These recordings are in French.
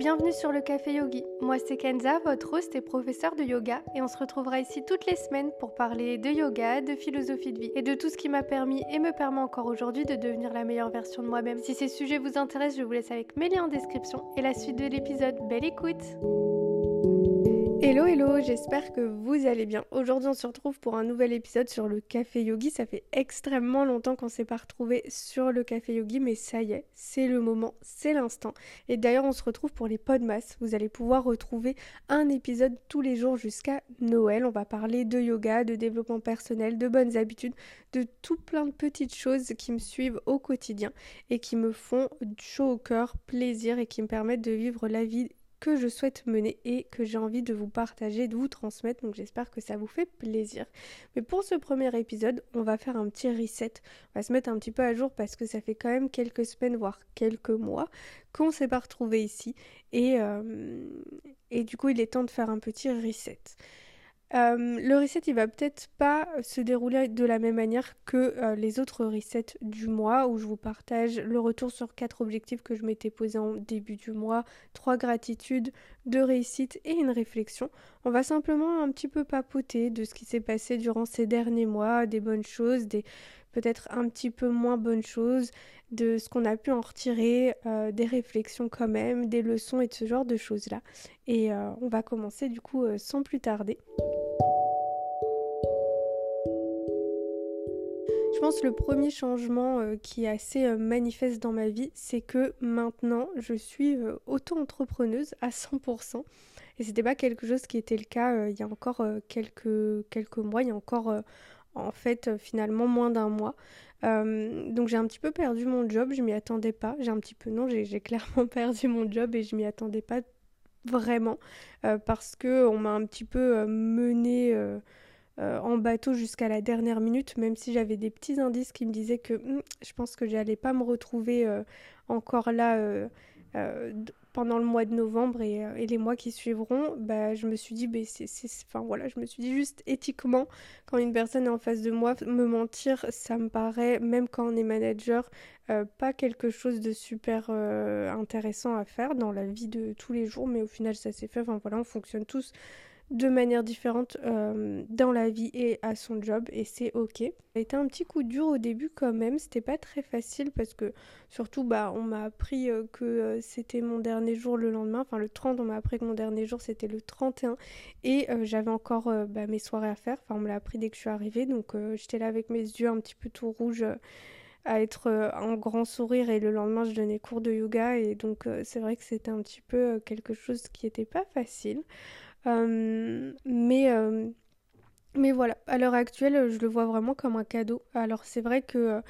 bienvenue sur le Café Yogi. Moi c'est Kenza, votre host et professeur de yoga et on se retrouvera ici toutes les semaines pour parler de yoga, de philosophie de vie et de tout ce qui m'a permis et me permet encore aujourd'hui de devenir la meilleure version de moi-même. Si ces sujets vous intéressent, je vous laisse avec mes liens en description et la suite de l'épisode. Belle écoute Hello j'espère que vous allez bien. Aujourd'hui on se retrouve pour un nouvel épisode sur le café yogi. Ça fait extrêmement longtemps qu'on s'est pas retrouvé sur le café yogi, mais ça y est, c'est le moment, c'est l'instant. Et d'ailleurs on se retrouve pour les podmas. Vous allez pouvoir retrouver un épisode tous les jours jusqu'à Noël. On va parler de yoga, de développement personnel, de bonnes habitudes, de tout plein de petites choses qui me suivent au quotidien et qui me font chaud au cœur, plaisir et qui me permettent de vivre la vie que je souhaite mener et que j'ai envie de vous partager, de vous transmettre. Donc j'espère que ça vous fait plaisir. Mais pour ce premier épisode, on va faire un petit reset. On va se mettre un petit peu à jour parce que ça fait quand même quelques semaines, voire quelques mois qu'on s'est pas retrouvé ici. Et, euh, et du coup, il est temps de faire un petit reset. Euh, le reset, il va peut-être pas se dérouler de la même manière que euh, les autres resets du mois où je vous partage le retour sur quatre objectifs que je m'étais posé en début du mois, trois gratitudes, deux réussites et une réflexion. On va simplement un petit peu papoter de ce qui s'est passé durant ces derniers mois, des bonnes choses, des peut-être un petit peu moins bonnes choses, de ce qu'on a pu en retirer, euh, des réflexions quand même, des leçons et de ce genre de choses-là. Et on va commencer du coup sans plus tarder. Je pense que le premier changement euh, qui est assez euh, manifeste dans ma vie, c'est que maintenant je suis euh, auto-entrepreneuse à 100%. Et c'était pas quelque chose qui était le cas il y a encore quelques, quelques mois, il y a encore en fait finalement moins d'un mois. donc j'ai un petit peu perdu mon job, je m'y attendais pas. J'ai un petit peu, non, j'ai clairement perdu mon job et je m'y attendais pas vraiment parce que on m'a un petit peu mené euh, en bateau jusqu'à la dernière minute, même si j'avais des petits indices qui me disaient que hmm, je pense que j'allais pas me retrouver euh, encore là euh, pendant le mois de novembre et, les mois qui suivront, bah, je me suis dit, bah, c'est, enfin voilà, je me suis dit juste éthiquement, quand une personne est en face de moi, me mentir, ça me paraît, même quand on est manager, pas quelque chose de super intéressant à faire dans la vie de tous les jours, mais au final ça s'est fait. Enfin voilà, on fonctionne tous de manière différente euh, dans la vie et à son job et c'est ok. Ça a été un petit coup dur au début quand même, c'était pas très facile parce que surtout bah on m'a appris euh, que euh, c'était mon dernier jour le lendemain, enfin le 30 on m'a appris que mon dernier jour c'était le 31 et j'avais encore bah, mes soirées à faire, enfin on me l'a appris dès que je suis arrivée donc j'étais là avec mes yeux un petit peu tout rouges à être en grand sourire et le lendemain je donnais cours de yoga et donc c'est vrai que c'était un petit peu quelque chose qui était pas facile. Euh, mais, euh, mais voilà, à l'heure actuelle, je le vois vraiment comme un cadeau. Alors c'est vrai que, euh,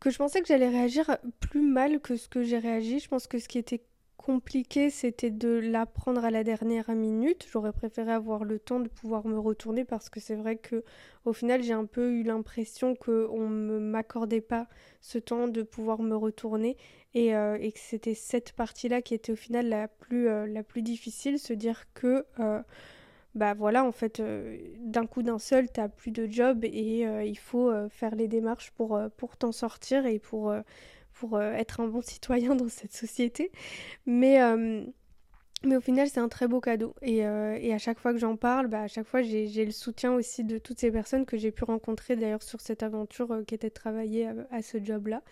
que je pensais que j'allais réagir plus mal que ce que j'ai réagi. Je pense que ce qui était compliqué, c'était de l'apprendre à la dernière minute. J'aurais préféré avoir le temps de pouvoir me retourner parce que c'est vrai que au final, j'ai un peu eu l'impression qu'on ne m'accordait pas ce temps de pouvoir me retourner et, euh, et que c'était cette partie-là qui était au final la plus, euh, la difficile, se dire que euh, bah voilà, en fait, d'un coup d'un seul, t'as plus de job et il faut faire les démarches pour, pour t'en sortir et pour, pour être un bon citoyen dans cette société. Mais mais au final, c'est un très beau cadeau. Et, euh, et à chaque fois que j'en parle, bah, à chaque fois, j'ai le soutien aussi de toutes ces personnes que j'ai pu rencontrer d'ailleurs sur cette aventure euh, qui était de travailler à, ce job-là.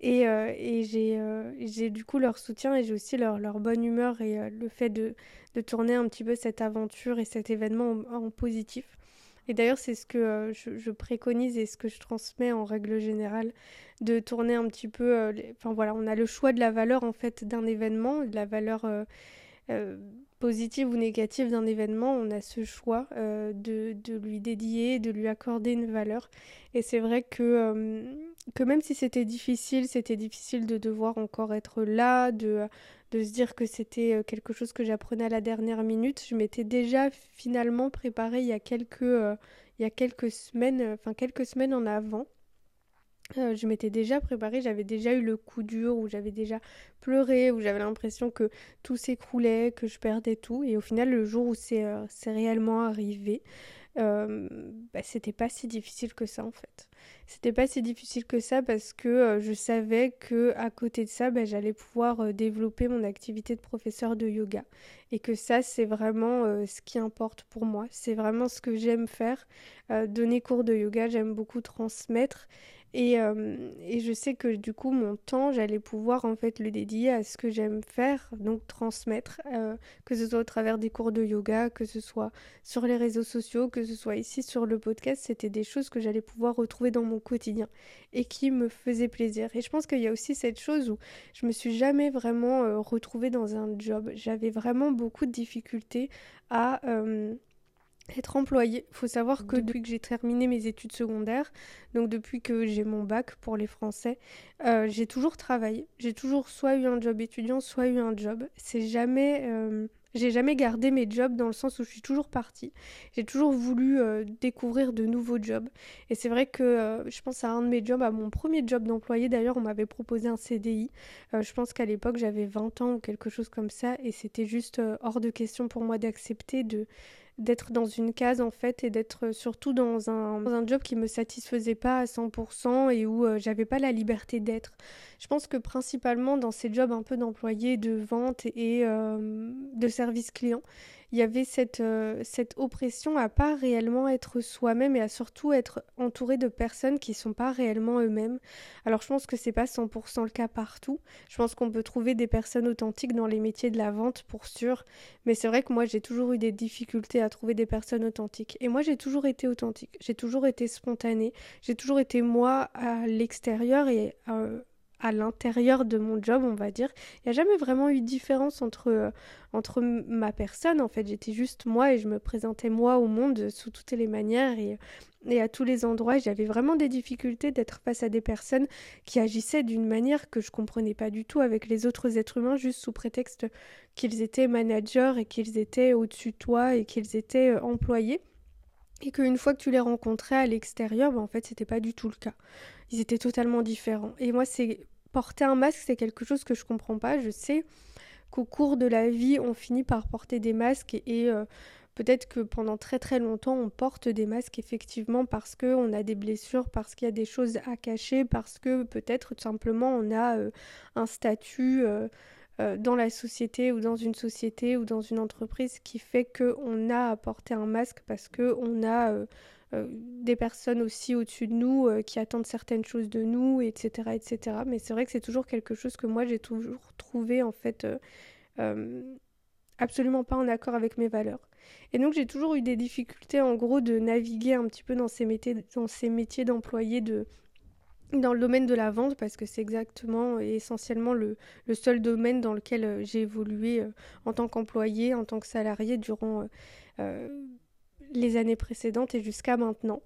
Et, euh, et j'ai du coup leur soutien et j'ai aussi leur, leur, bonne humeur et le fait de, de, tourner un petit peu cette aventure et cet événement en, positif. Et d'ailleurs, c'est ce que je, préconise et ce que je transmets en règle générale, de tourner un petit peu. Enfin voilà, on a le choix de la valeur en fait d'un événement, de la valeur positive ou négative d'un événement, on a ce choix euh, de, de, lui dédier, de lui accorder une valeur. Et c'est vrai que, euh, que même si c'était difficile, c'était difficile de devoir encore être là, de, de se dire que c'était quelque chose que j'apprenais à la dernière minute. Je m'étais déjà finalement préparée il y a quelques, il y a quelques semaines, enfin quelques semaines en avant. Euh, je m'étais déjà préparée, j'avais déjà eu le coup dur où j'avais déjà pleuré, où j'avais l'impression que tout s'écroulait, que je perdais tout. Et au final, le jour où c'est euh, réellement arrivé, euh, bah, c'était pas si difficile que ça en fait. C'était pas si difficile que ça parce que je savais que à côté de ça, bah, j'allais pouvoir développer mon activité de professeur de yoga et que ça c'est vraiment ce qui importe pour moi. C'est vraiment ce que j'aime faire. donner cours de yoga, j'aime beaucoup transmettre et, euh, et, je sais que du coup, mon temps, j'allais pouvoir en fait le dédier à ce que j'aime faire, donc transmettre, euh, que ce soit au travers des cours de yoga, que ce soit sur les réseaux sociaux, que ce soit ici sur le podcast, c'était des choses que j'allais pouvoir retrouver dans mon quotidien et qui me faisaient plaisir. Et je pense qu'il y a aussi cette chose où je me suis jamais vraiment euh, retrouvée dans un job. J'avais vraiment beaucoup de difficultés à être employé. Il faut savoir que depuis que j'ai terminé mes études secondaires, donc depuis que j'ai mon bac pour les Français, euh, j'ai toujours travaillé. J'ai toujours soit eu un job étudiant, soit eu un job. C'est jamais, euh, j'ai jamais gardé mes jobs dans le sens où je suis toujours partie. J'ai toujours voulu euh, découvrir de nouveaux jobs. Et c'est vrai que je pense à un de mes jobs, à mon premier job d'employé. D'ailleurs, on m'avait proposé un CDI. je pense qu'à l'époque, j'avais 20 ans ou quelque chose comme ça, et c'était juste hors de question pour moi d'accepter de d'être dans une case en fait et d'être surtout dans un, un, job qui me satisfaisait pas à 100% et où euh, j'avais pas la liberté d'être. Je pense que principalement dans ces jobs un peu d'employé, de vente et euh, de service client, il y avait cette, euh, cette oppression à pas réellement être soi-même et à surtout être entouré de personnes qui sont pas réellement eux-mêmes. Alors je pense que c'est pas 100% le cas partout. Je pense qu'on peut trouver des personnes authentiques dans les métiers de la vente pour sûr, mais c'est vrai que moi j'ai toujours eu des difficultés à trouver des personnes authentiques. Et moi j'ai toujours été authentique, j'ai toujours été spontanée, j'ai toujours été moi à l'extérieur et euh, à l'intérieur de mon job, on va dire. Il n'y a jamais vraiment eu de différence entre, euh, entre ma personne, en fait. J'étais juste moi et je me présentais moi au monde sous toutes les manières et, et à tous les endroits. J'avais vraiment des difficultés d'être face à des personnes qui agissaient d'une manière que je comprenais pas du tout avec les autres êtres humains, juste sous prétexte qu'ils étaient managers et qu'ils étaient au-dessus de toi et qu'ils étaient euh, employés et qu'une fois que tu les rencontrais à l'extérieur, ben en fait, c'était pas du tout le cas. Ils étaient totalement différents. Et moi, c'est porter un masque, c'est quelque chose que je comprends pas. Je sais qu'au cours de la vie, on finit par porter des masques et, euh, peut-être que pendant très très longtemps, on porte des masques effectivement parce que on a des blessures, parce qu'il y a des choses à cacher, parce que peut-être tout simplement on a euh, un statut. Euh, dans la société ou dans une société ou dans une entreprise qui fait qu'on a à porter un masque parce qu'on a euh, euh, des personnes aussi au-dessus de nous qui attendent certaines choses de nous, etc. etc. Mais c'est vrai que c'est toujours quelque chose que moi j'ai toujours trouvé en fait absolument pas en accord avec mes valeurs. Et donc j'ai toujours eu des difficultés en gros de naviguer un petit peu dans ces métiers, dans ces métiers d'employés de dans le domaine de la vente parce que c'est exactement et essentiellement le, seul domaine dans lequel euh, j'ai évolué euh, en tant qu'employé, en tant que salarié durant euh, les années précédentes et jusqu'à maintenant.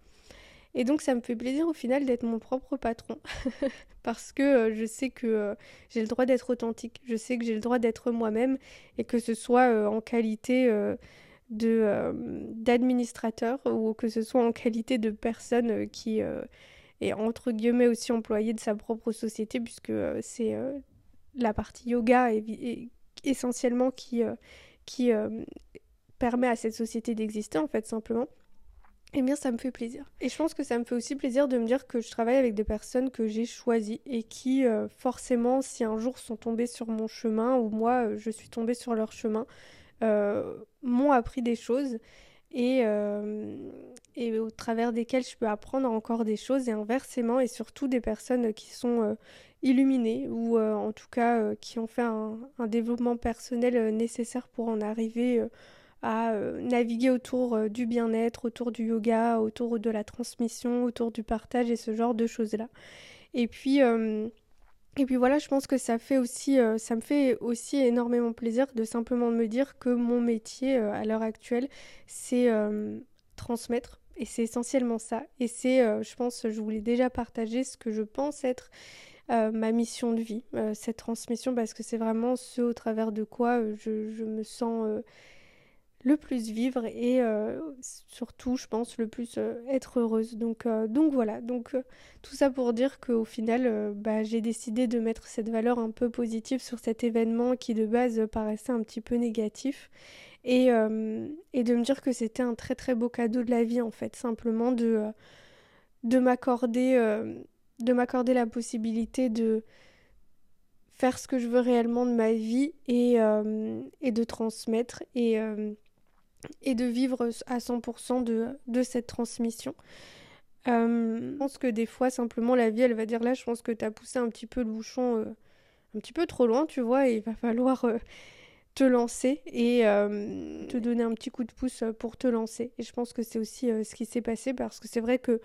Et donc ça me fait plaisir au final d'être mon propre patron parce que je sais que j'ai le droit d'être authentique, je sais que j'ai le droit d'être moi-même et que ce soit en qualité de d'administrateur ou que ce soit en qualité de personne qui et entre guillemets aussi employé de sa propre société puisque euh, c'est euh, la partie yoga essentiellement qui, euh, qui permet à cette société d'exister en fait simplement. Eh bien, ça me fait plaisir. Et je pense que ça me fait aussi plaisir de me dire que je travaille avec des personnes que j'ai choisies et qui, forcément, si un jour sont tombées sur mon chemin ou moi, je suis tombée sur leur chemin, m'ont appris des choses et, euh, et au travers desquelles je peux apprendre encore des choses et inversement et surtout des personnes qui sont euh, illuminées ou euh, en tout cas qui ont fait un développement personnel nécessaire pour en arriver à naviguer autour du bien-être, autour du yoga, autour de la transmission, autour du partage et ce genre de choses-là. Et puis et puis voilà, je pense que ça fait aussi, euh, ça me fait aussi énormément plaisir de simplement me dire que mon métier euh, à l'heure actuelle, c'est euh, transmettre. Et c'est essentiellement ça. Et c'est, je pense, je voulais déjà partager ce que je pense être ma mission de vie, cette transmission, parce que c'est vraiment ce au travers de quoi je me sens le plus vivre et euh, surtout, je pense, le plus euh, être heureuse. Donc, euh, donc voilà, donc tout ça pour dire qu'au final, bah, j'ai décidé de mettre cette valeur un peu positive sur cet événement qui de base paraissait un petit peu négatif. et, de me dire que c'était un très très beau cadeau de la vie en fait, simplement de, de m'accorder de m'accorder la possibilité de faire ce que je veux réellement de ma vie et, et de transmettre et, et de vivre à 100% de, de cette transmission. je pense que des fois, simplement, la vie, elle va dire là, je pense que tu as poussé un petit peu le bouchon un petit peu trop loin, tu vois, et il va falloir te lancer et te donner un petit coup de pouce pour te lancer. Et je pense que c'est aussi ce qui s'est passé parce que c'est vrai que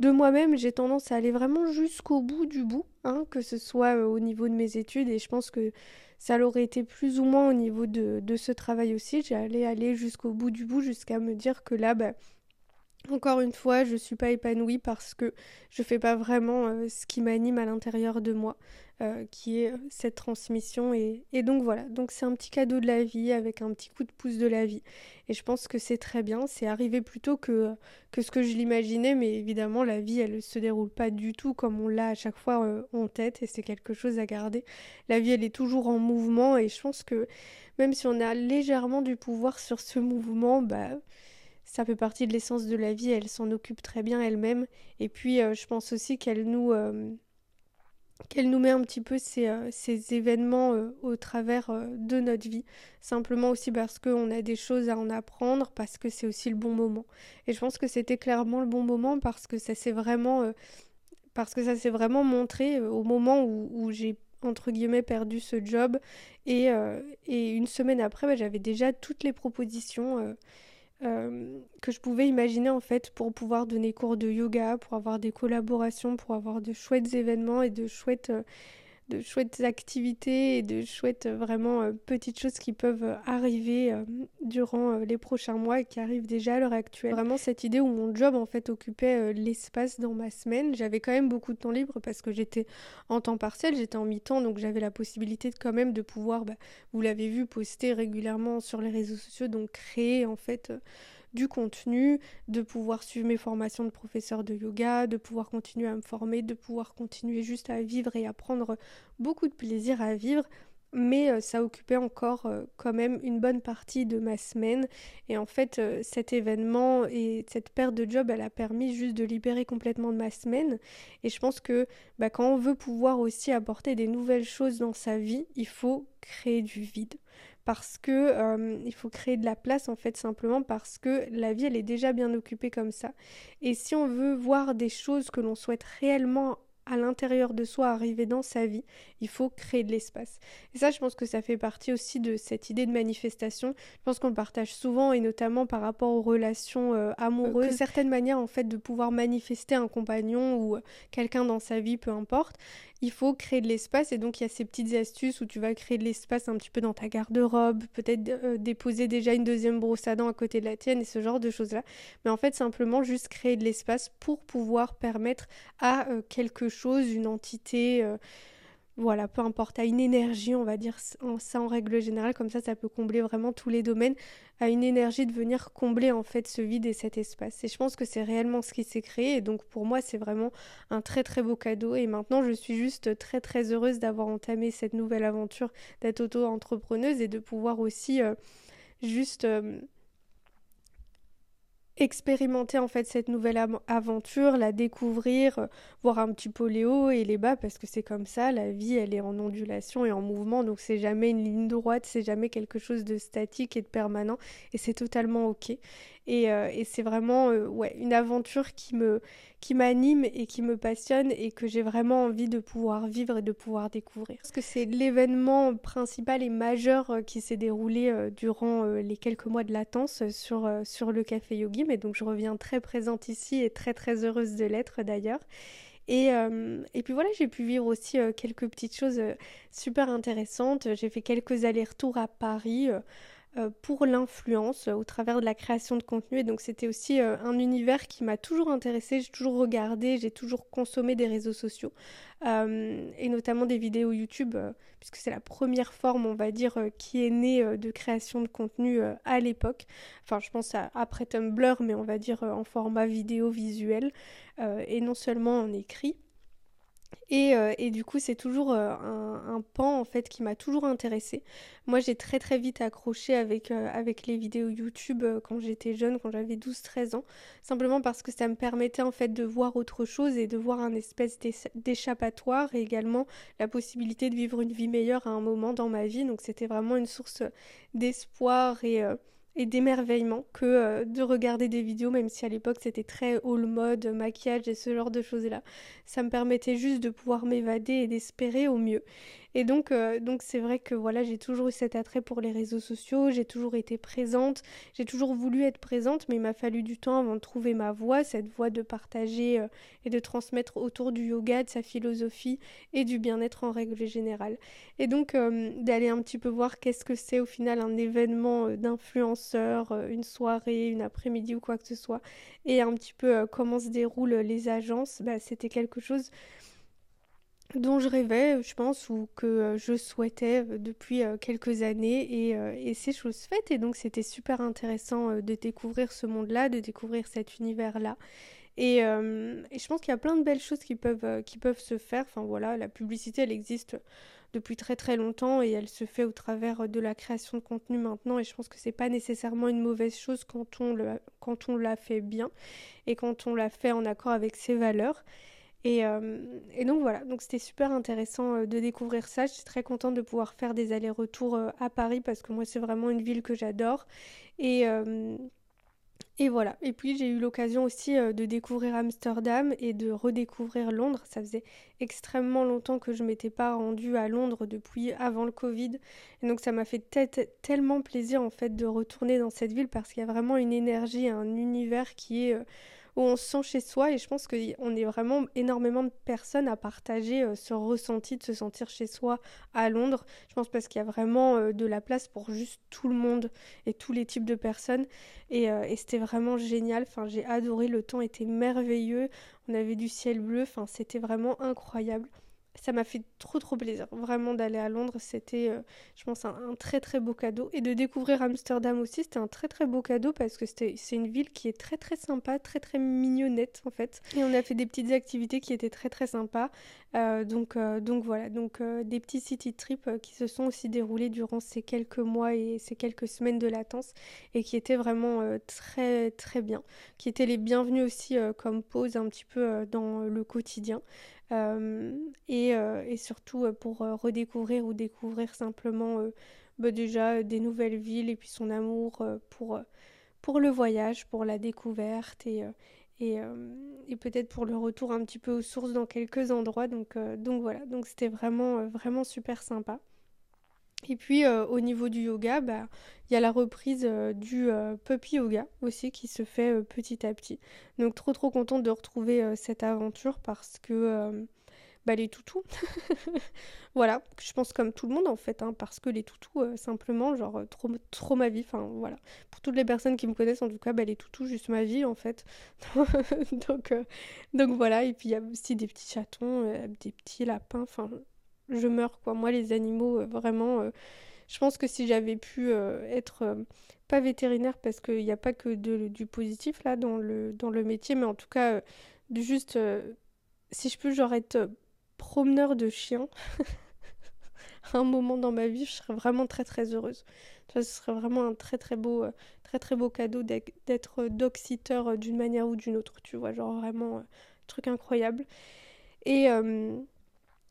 de moi-même, j'ai tendance à aller vraiment jusqu'au bout du bout, hein, que ce soit au niveau de mes études et je pense que ça l'aurait été plus ou moins au niveau de, ce travail aussi. J'allais aller jusqu'au bout du bout jusqu'à me dire que là, bah, encore une fois, je ne suis pas épanouie parce que je fais pas vraiment ce qui m'anime à l'intérieur de moi. Euh, qui est euh, cette transmission. Et, donc voilà, donc c'est un petit cadeau de la vie avec un petit coup de pouce de la vie. Et je pense que c'est très bien, c'est arrivé plus tôt que, que ce que je l'imaginais, mais évidemment la vie elle se déroule pas du tout comme on l'a à chaque fois euh, en tête et c'est quelque chose à garder. La vie elle est toujours en mouvement et je pense que même si on a légèrement du pouvoir sur ce mouvement, bah ça fait partie de l'essence de la vie, elle s'en occupe très bien elle-même. Et puis je pense aussi qu'elle nous qu'elle nous met un petit peu ces, euh, événements euh, au travers euh, de notre vie, simplement aussi parce qu'on a des choses à en apprendre, parce que c'est aussi le bon moment. Et je pense que c'était clairement le bon moment parce que ça s'est vraiment, parce que ça s'est vraiment montré au moment où, j'ai entre guillemets perdu ce job et, et une semaine après bah, j'avais déjà toutes les propositions euh, que je pouvais imaginer en fait pour pouvoir donner cours de yoga, pour avoir des collaborations, pour avoir de chouettes événements et de chouettes, euh, de chouettes activités et de chouettes euh, vraiment petites choses qui peuvent arriver durant les prochains mois et qui arrivent déjà à l'heure actuelle. Vraiment cette idée où mon job en fait occupait l'espace dans ma semaine. J'avais quand même beaucoup de temps libre parce que j'étais en temps partiel, j'étais en mi-temps donc j'avais la possibilité quand même de pouvoir, bah, vous l'avez vu, poster régulièrement sur les réseaux sociaux, donc créer en fait du contenu, de pouvoir suivre mes formations de professeur de yoga, de pouvoir continuer à me former, de pouvoir continuer juste à vivre et à prendre beaucoup de plaisir à vivre. Mais euh, ça occupait encore euh, quand même une bonne partie de ma semaine. Et en fait, euh, cet événement et cette perte de job, elle a permis juste de libérer complètement de ma semaine. Et je pense que bah, quand on veut pouvoir aussi apporter des nouvelles choses dans sa vie, il faut créer du vide parce que euh, il faut créer de la place en fait simplement parce que la vie elle est déjà bien occupée comme ça. Et si on veut voir des choses que l'on souhaite réellement à l'intérieur de soi arriver dans sa vie, il faut créer de l'espace. Et ça, je pense que ça fait partie aussi de cette idée de manifestation. Je pense qu'on le partage souvent et notamment par rapport aux relations euh, amoureuses. Euh, certaines manières en fait de pouvoir manifester un compagnon ou quelqu'un dans sa vie, peu importe il faut créer de l'espace et donc il y a ces petites astuces où tu vas créer de l'espace un petit peu dans ta garde-robe, peut-être euh, déposer déjà une deuxième brosse à dents à côté de la tienne et ce genre de choses-là. Mais en fait, simplement juste créer de l'espace pour pouvoir permettre à euh, quelque chose, une entité, euh, voilà, peu importe, à une énergie, on va dire ça en règle générale, comme ça, ça peut combler vraiment tous les domaines, à une énergie de venir combler en fait ce vide et cet espace. Et je pense que c'est réellement ce qui s'est créé, et donc pour moi, c'est vraiment un très très beau cadeau. Et maintenant, je suis juste très très heureuse d'avoir entamé cette nouvelle aventure d'être auto-entrepreneuse et de pouvoir aussi euh, juste. Euh, expérimenter en fait cette nouvelle aventure, la découvrir, euh, voir un petit peu les hauts et les bas parce que c'est comme ça, la vie elle est en ondulation et en mouvement donc c'est jamais une ligne droite, c'est jamais quelque chose de statique et de permanent et c'est totalement ok. Euh, et, c'est vraiment euh, ouais, une aventure qui me qui m'anime et qui me passionne et que j'ai vraiment envie de pouvoir vivre et de pouvoir découvrir. Parce que c'est l'événement principal et majeur euh, qui s'est déroulé durant les quelques mois de latence sur, sur le Café Yogi. Mais donc je reviens très présente ici et très très heureuse de l'être d'ailleurs. Et, et, puis voilà, j'ai pu vivre aussi quelques petites choses super intéressantes. J'ai fait quelques allers-retours à Paris pour l'influence euh, au travers de la création de contenu. Et donc c'était aussi euh, un univers qui m'a toujours intéressé, j'ai toujours regardé, j'ai toujours consommé des réseaux sociaux et notamment des vidéos YouTube, puisque c'est la première forme, on va dire, qui est née de création de contenu à l'époque. Enfin, je pense à, après Tumblr, mais on va dire en format vidéo visuel et non seulement en écrit. Et, euh, et, du coup, c'est toujours euh, un, un, pan en fait qui m'a toujours intéressée. Moi, j'ai très très vite accroché avec, euh, avec les vidéos YouTube quand j'étais jeune, quand j'avais 12-13 ans, simplement parce que ça me permettait en fait de voir autre chose et de voir un espèce d'échappatoire et également la possibilité de vivre une vie meilleure à un moment dans ma vie. Donc c'était vraiment une source d'espoir et et d'émerveillement que euh, de regarder des vidéos, même si à l'époque c'était très haut mode, maquillage et ce genre de choses-là. Ça me permettait juste de pouvoir m'évader et d'espérer au mieux. Et donc, euh, donc c'est vrai que voilà, j'ai toujours eu cet attrait pour les réseaux sociaux, j'ai toujours été présente, j'ai toujours voulu être présente, mais il m'a fallu du temps avant de trouver ma voie, cette voie de partager euh, et de transmettre autour du yoga, de sa philosophie et du bien-être en règle générale. Et donc euh, d'aller un petit peu voir qu'est-ce que c'est au final un événement d'influenceur, une soirée, une après-midi ou quoi que ce soit, et un petit peu comment se déroulent les agences, bah, c'était quelque chose dont je rêvais, je pense, ou que euh, je souhaitais euh, depuis euh, quelques années, et, c'est chose faite. Et donc c'était super intéressant de découvrir ce monde-là, de découvrir cet univers-là. Et, je pense qu'il y a plein de belles choses qui peuvent, se faire. Enfin voilà, la publicité, elle existe depuis très très longtemps et elle se fait au travers de la création de contenu maintenant. Et je pense que c'est pas nécessairement une mauvaise chose quand on l'a fait bien et quand on l'a fait en accord avec ses valeurs. Euh, et, donc voilà, donc c'était super intéressant euh, de découvrir ça. Je suis très contente de pouvoir faire des allers-retours euh, à Paris parce que moi c'est vraiment une ville que j'adore. Et, voilà. Et puis j'ai eu l'occasion aussi de découvrir Amsterdam et de redécouvrir Londres. Ça faisait extrêmement longtemps que je m'étais pas rendue à Londres depuis avant le Covid. Et donc ça m'a fait tellement plaisir en fait de retourner dans cette ville parce qu'il y a vraiment une énergie, un univers qui est où on se sent chez soi et je pense qu'on est vraiment énormément de personnes à partager euh, ce ressenti de se sentir chez soi à Londres. Je pense parce qu'il y a vraiment euh, de la place pour juste tout le monde et tous les types de personnes. Et, euh, et c'était vraiment génial. Enfin, j'ai adoré, le temps était merveilleux, on avait du ciel bleu, enfin, c'était vraiment incroyable ça m'a fait trop trop plaisir vraiment d'aller à Londres. C'était euh, je pense un, très très beau cadeau. Et de découvrir Amsterdam aussi c'était un très très beau cadeau parce que c'est une ville qui est très très sympa très très mignonnette en fait. Et on a fait des petites activités qui étaient très très sympas. Euh, donc euh, donc voilà. Donc des petits city trips qui se sont aussi déroulés durant ces quelques mois et ces quelques semaines de latence et qui étaient vraiment très très bien. Qui étaient les bienvenus aussi comme pause un petit peu dans le quotidien et, euh, et, surtout euh, pour redécouvrir ou découvrir simplement bah déjà des nouvelles villes et puis son amour pour, pour le voyage, pour la découverte et, et, et peut-être pour le retour un petit peu aux sources dans quelques endroits. Donc, donc voilà, donc c'était vraiment, vraiment super sympa. Et puis euh, au niveau du yoga, bah, il y a la reprise euh, du euh, puppy yoga aussi qui se fait petit à petit. Donc trop trop contente de retrouver cette aventure parce que bah, les toutous, voilà, je pense comme tout le monde en fait, hein, parce que les toutous simplement, genre trop, trop ma vie, enfin voilà. Pour toutes les personnes qui me connaissent en tout cas, bah, les toutous juste ma vie en fait. donc, donc voilà, et puis il y a aussi des petits chatons, des petits lapins, enfin je meurs quoi. Moi les animaux euh, vraiment euh, je pense que si j'avais pu euh, être pas vétérinaire parce qu'il n'y a pas que du positif là dans le dans le métier mais en tout cas juste si je peux genre être promeneur de chiens un moment dans ma vie je serais vraiment très très heureuse ce serait vraiment un très très beau très très beau cadeau d'être dog sitter d'une manière ou d'une autre tu vois genre vraiment truc incroyable et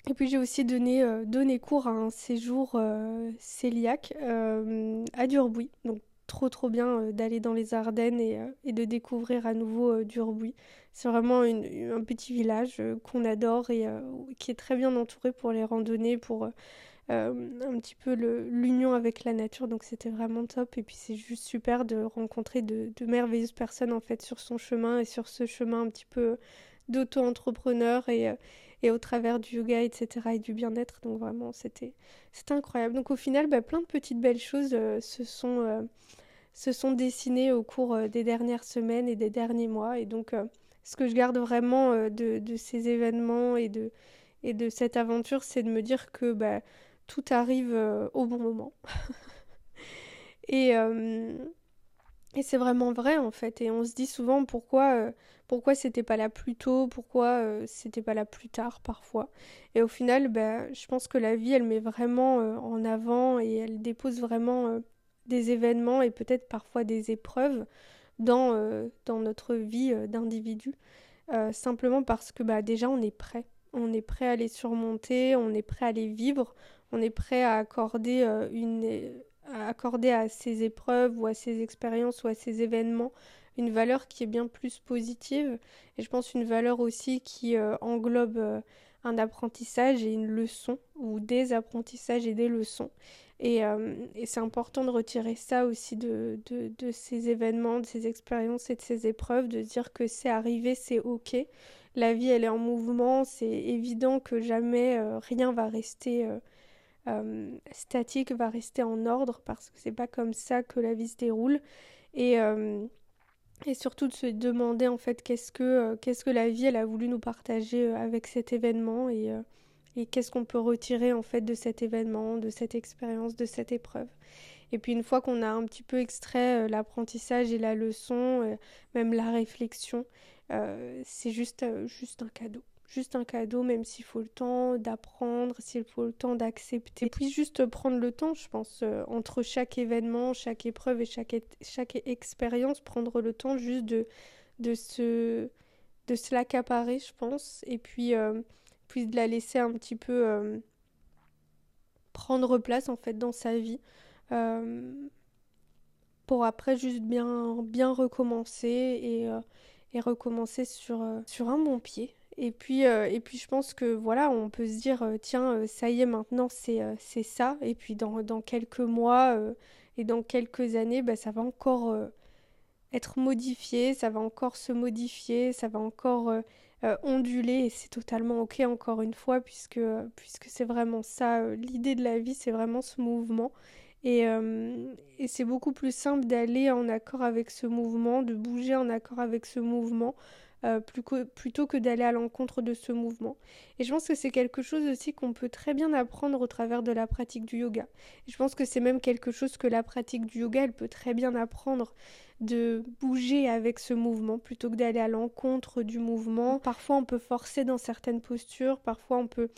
et puis j'ai aussi donné, euh, donné cours à un séjour euh, céliaque euh, à Durbuy. Donc trop trop bien d'aller dans les Ardennes et, de découvrir à nouveau Durbuy. C'est vraiment un petit village qu'on adore et qui est très bien entouré pour les randonnées, pour un petit peu l'union avec la nature. Donc c'était vraiment top. Et puis c'est juste super de rencontrer de, de merveilleuses personnes en fait sur son chemin et sur ce chemin un petit peu d'auto-entrepreneur et et au travers du yoga, etc. et du bien-être. Donc vraiment, c'était incroyable. Donc au final, bah, plein de petites belles choses euh, se, sont, euh, se sont dessinées au cours euh, des dernières semaines et des derniers mois. Et donc, ce que je garde vraiment de, ces événements et de, et de cette aventure, c'est de me dire que bah, tout arrive au bon moment. et, et c'est vraiment vrai en fait. Et on se dit souvent pourquoi pourquoi c'était pas là plus tôt, pourquoi c'était pas là plus tard parfois. Et au final, bah, je pense que la vie, elle met vraiment en avant et elle dépose vraiment des événements et peut-être parfois des épreuves dans, dans notre vie d'individu. simplement parce que bah, déjà on est prêt. On est prêt à les surmonter, on est prêt à les vivre, on est prêt à accorder une à accorder à ces épreuves ou à ces expériences ou à ces événements une valeur qui est bien plus positive. Et je pense une valeur aussi qui euh, englobe euh, un apprentissage et une leçon ou des apprentissages et des leçons. Et, euh, c'est important de retirer ça aussi de, de, ces événements, de ces expériences et de ces épreuves, de dire que c'est arrivé, c'est ok. La vie, elle est en mouvement, c'est évident que jamais rien va rester statique va rester en ordre parce que c'est pas comme ça que la vie se déroule. Et et surtout de se demander en fait qu'est-ce que euh, qu'est-ce que la vie elle a voulu nous partager avec cet événement et et qu'est-ce qu'on peut retirer en fait de cet événement, de cette expérience, de cette épreuve. Et puis une fois qu'on a un petit peu extrait l'apprentissage et la leçon, même la réflexion, c'est juste, juste un cadeau juste un cadeau, même s'il faut le temps d'apprendre, s'il faut le temps d'accepter. Et puis juste prendre le temps, je pense, euh, entre chaque événement, chaque épreuve et chaque, chaque expérience, prendre le temps juste de, de se, de se l'accaparer, je pense, et puis, euh, puis de la laisser un petit peu euh, prendre place, en fait, dans sa vie. pour après juste bien, bien recommencer et, et recommencer sur, sur un bon pied. Et puis, euh, et puis je pense que voilà, on peut se dire, euh, tiens, euh, ça y est, maintenant c'est ça. Et puis dans, dans quelques mois et dans quelques années, bah, ça va encore être modifié, ça va encore se modifier, ça va encore onduler. Et c'est totalement ok, encore une fois, puisque, puisque c'est vraiment ça. L'idée de la vie, c'est vraiment ce mouvement. Et, et c'est beaucoup plus simple d'aller en accord avec ce mouvement, de bouger en accord avec ce mouvement, euh, plutôt que d'aller à l'encontre de ce mouvement. Et je pense que c'est quelque chose aussi qu'on peut très bien apprendre au travers de la pratique du yoga. Je pense que c'est même quelque chose que la pratique du yoga, elle peut très bien apprendre de bouger avec ce mouvement plutôt que d'aller à l'encontre du mouvement. Parfois on peut forcer dans certaines postures, parfois on peut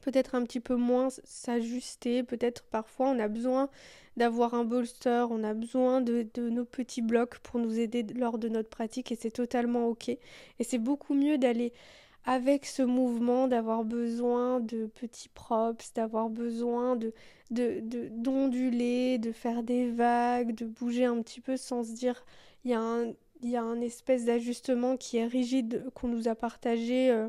peut-être un petit peu moins s'ajuster, peut-être parfois on a besoin d'avoir un bolster, on a besoin de, nos petits blocs pour nous aider lors de notre pratique et c'est totalement ok. Et c'est beaucoup mieux d'aller avec ce mouvement, d'avoir besoin de petits props, d'avoir besoin de d'onduler, de, de, faire des vagues, de bouger un petit peu sans se dire il y a un, y a un espèce d'ajustement qui est rigide qu'on nous a partagé. Euh,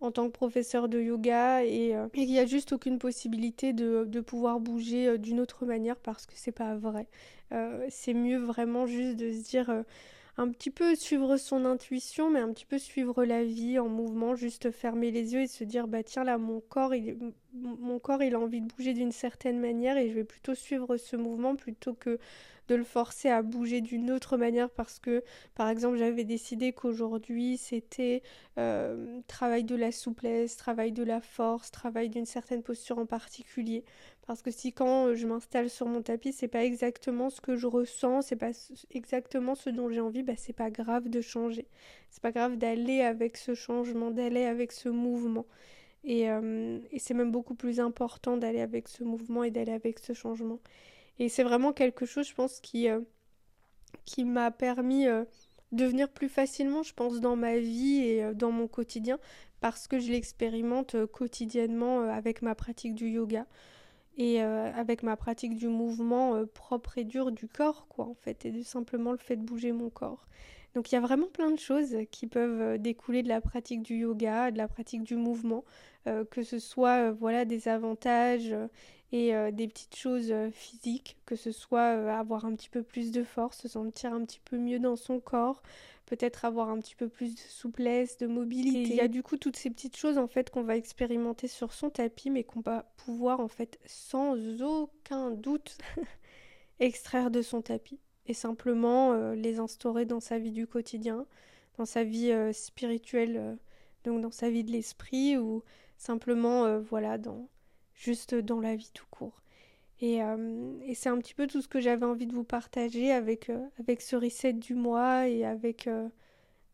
en tant que professeur de yoga et, euh, il n'y a juste aucune possibilité de, pouvoir bouger euh, d'une autre manière parce que c'est pas vrai. Euh, c'est mieux vraiment juste de se dire un petit peu suivre son intuition, mais un petit peu suivre la vie en mouvement, juste fermer les yeux et se dire bah tiens là mon corps mon corps il a envie de bouger d'une certaine manière et je vais plutôt suivre ce mouvement plutôt que de le forcer à bouger d'une autre manière parce que, par exemple, j'avais décidé qu'aujourd'hui c'était euh, travail de la souplesse, travail de la force, travail d'une certaine posture en particulier. Parce que si quand je m'installe sur mon tapis, c'est pas exactement ce que je ressens, c'est pas exactement ce dont j'ai envie, bah c'est pas grave de changer. C'est pas grave d'aller avec ce changement, d'aller avec ce mouvement. Et, euh, et c'est même beaucoup plus important d'aller avec ce mouvement et d'aller avec ce changement. Et c'est vraiment quelque chose, je pense, qui, euh, m'a permis euh, de venir plus facilement, je pense, dans ma vie et euh, dans mon quotidien, parce que je l'expérimente quotidiennement avec ma pratique du yoga et avec ma pratique du mouvement propre et dur du corps, quoi, en fait, et de simplement le fait de bouger mon corps. Donc il y a vraiment plein de choses qui peuvent découler de la pratique du yoga, de la pratique du mouvement, que ce soit voilà des avantages et euh, des petites choses euh, physiques, que ce soit euh, avoir un petit peu plus de force, se sentir un petit peu mieux dans son corps, peut-être avoir un petit peu plus de souplesse, de mobilité. il y a du coup toutes ces petites choses en fait qu'on va expérimenter sur son tapis, mais qu'on va pouvoir en fait sans aucun doute extraire de son tapis et simplement les instaurer dans sa vie du quotidien, dans sa vie spirituelle, donc dans sa vie de l'esprit ou simplement voilà dans juste dans la vie tout court. Et, euh, et c'est un petit peu tout ce que j'avais envie de vous partager avec, euh, avec ce reset du mois et avec, euh,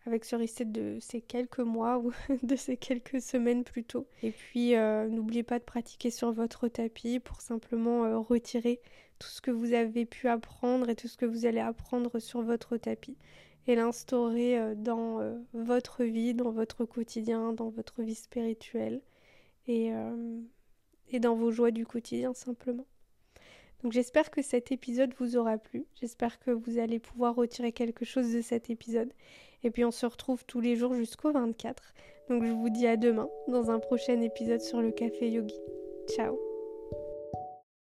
avec ce reset de ces quelques mois ou de ces quelques semaines plutôt. Et puis euh, n'oubliez pas de pratiquer sur votre tapis pour simplement euh, retirer tout ce que vous avez pu apprendre et tout ce que vous allez apprendre sur votre tapis et l'instaurer euh, dans votre vie, dans votre quotidien, dans votre vie spirituelle et, et dans vos joies du quotidien simplement. Donc j'espère que cet épisode vous aura plu, j'espère que vous allez pouvoir retirer quelque chose de cet épisode et puis on se retrouve tous les jours jusqu'au 24. Donc je vous dis à demain dans un prochain épisode sur le Café Yogi. Ciao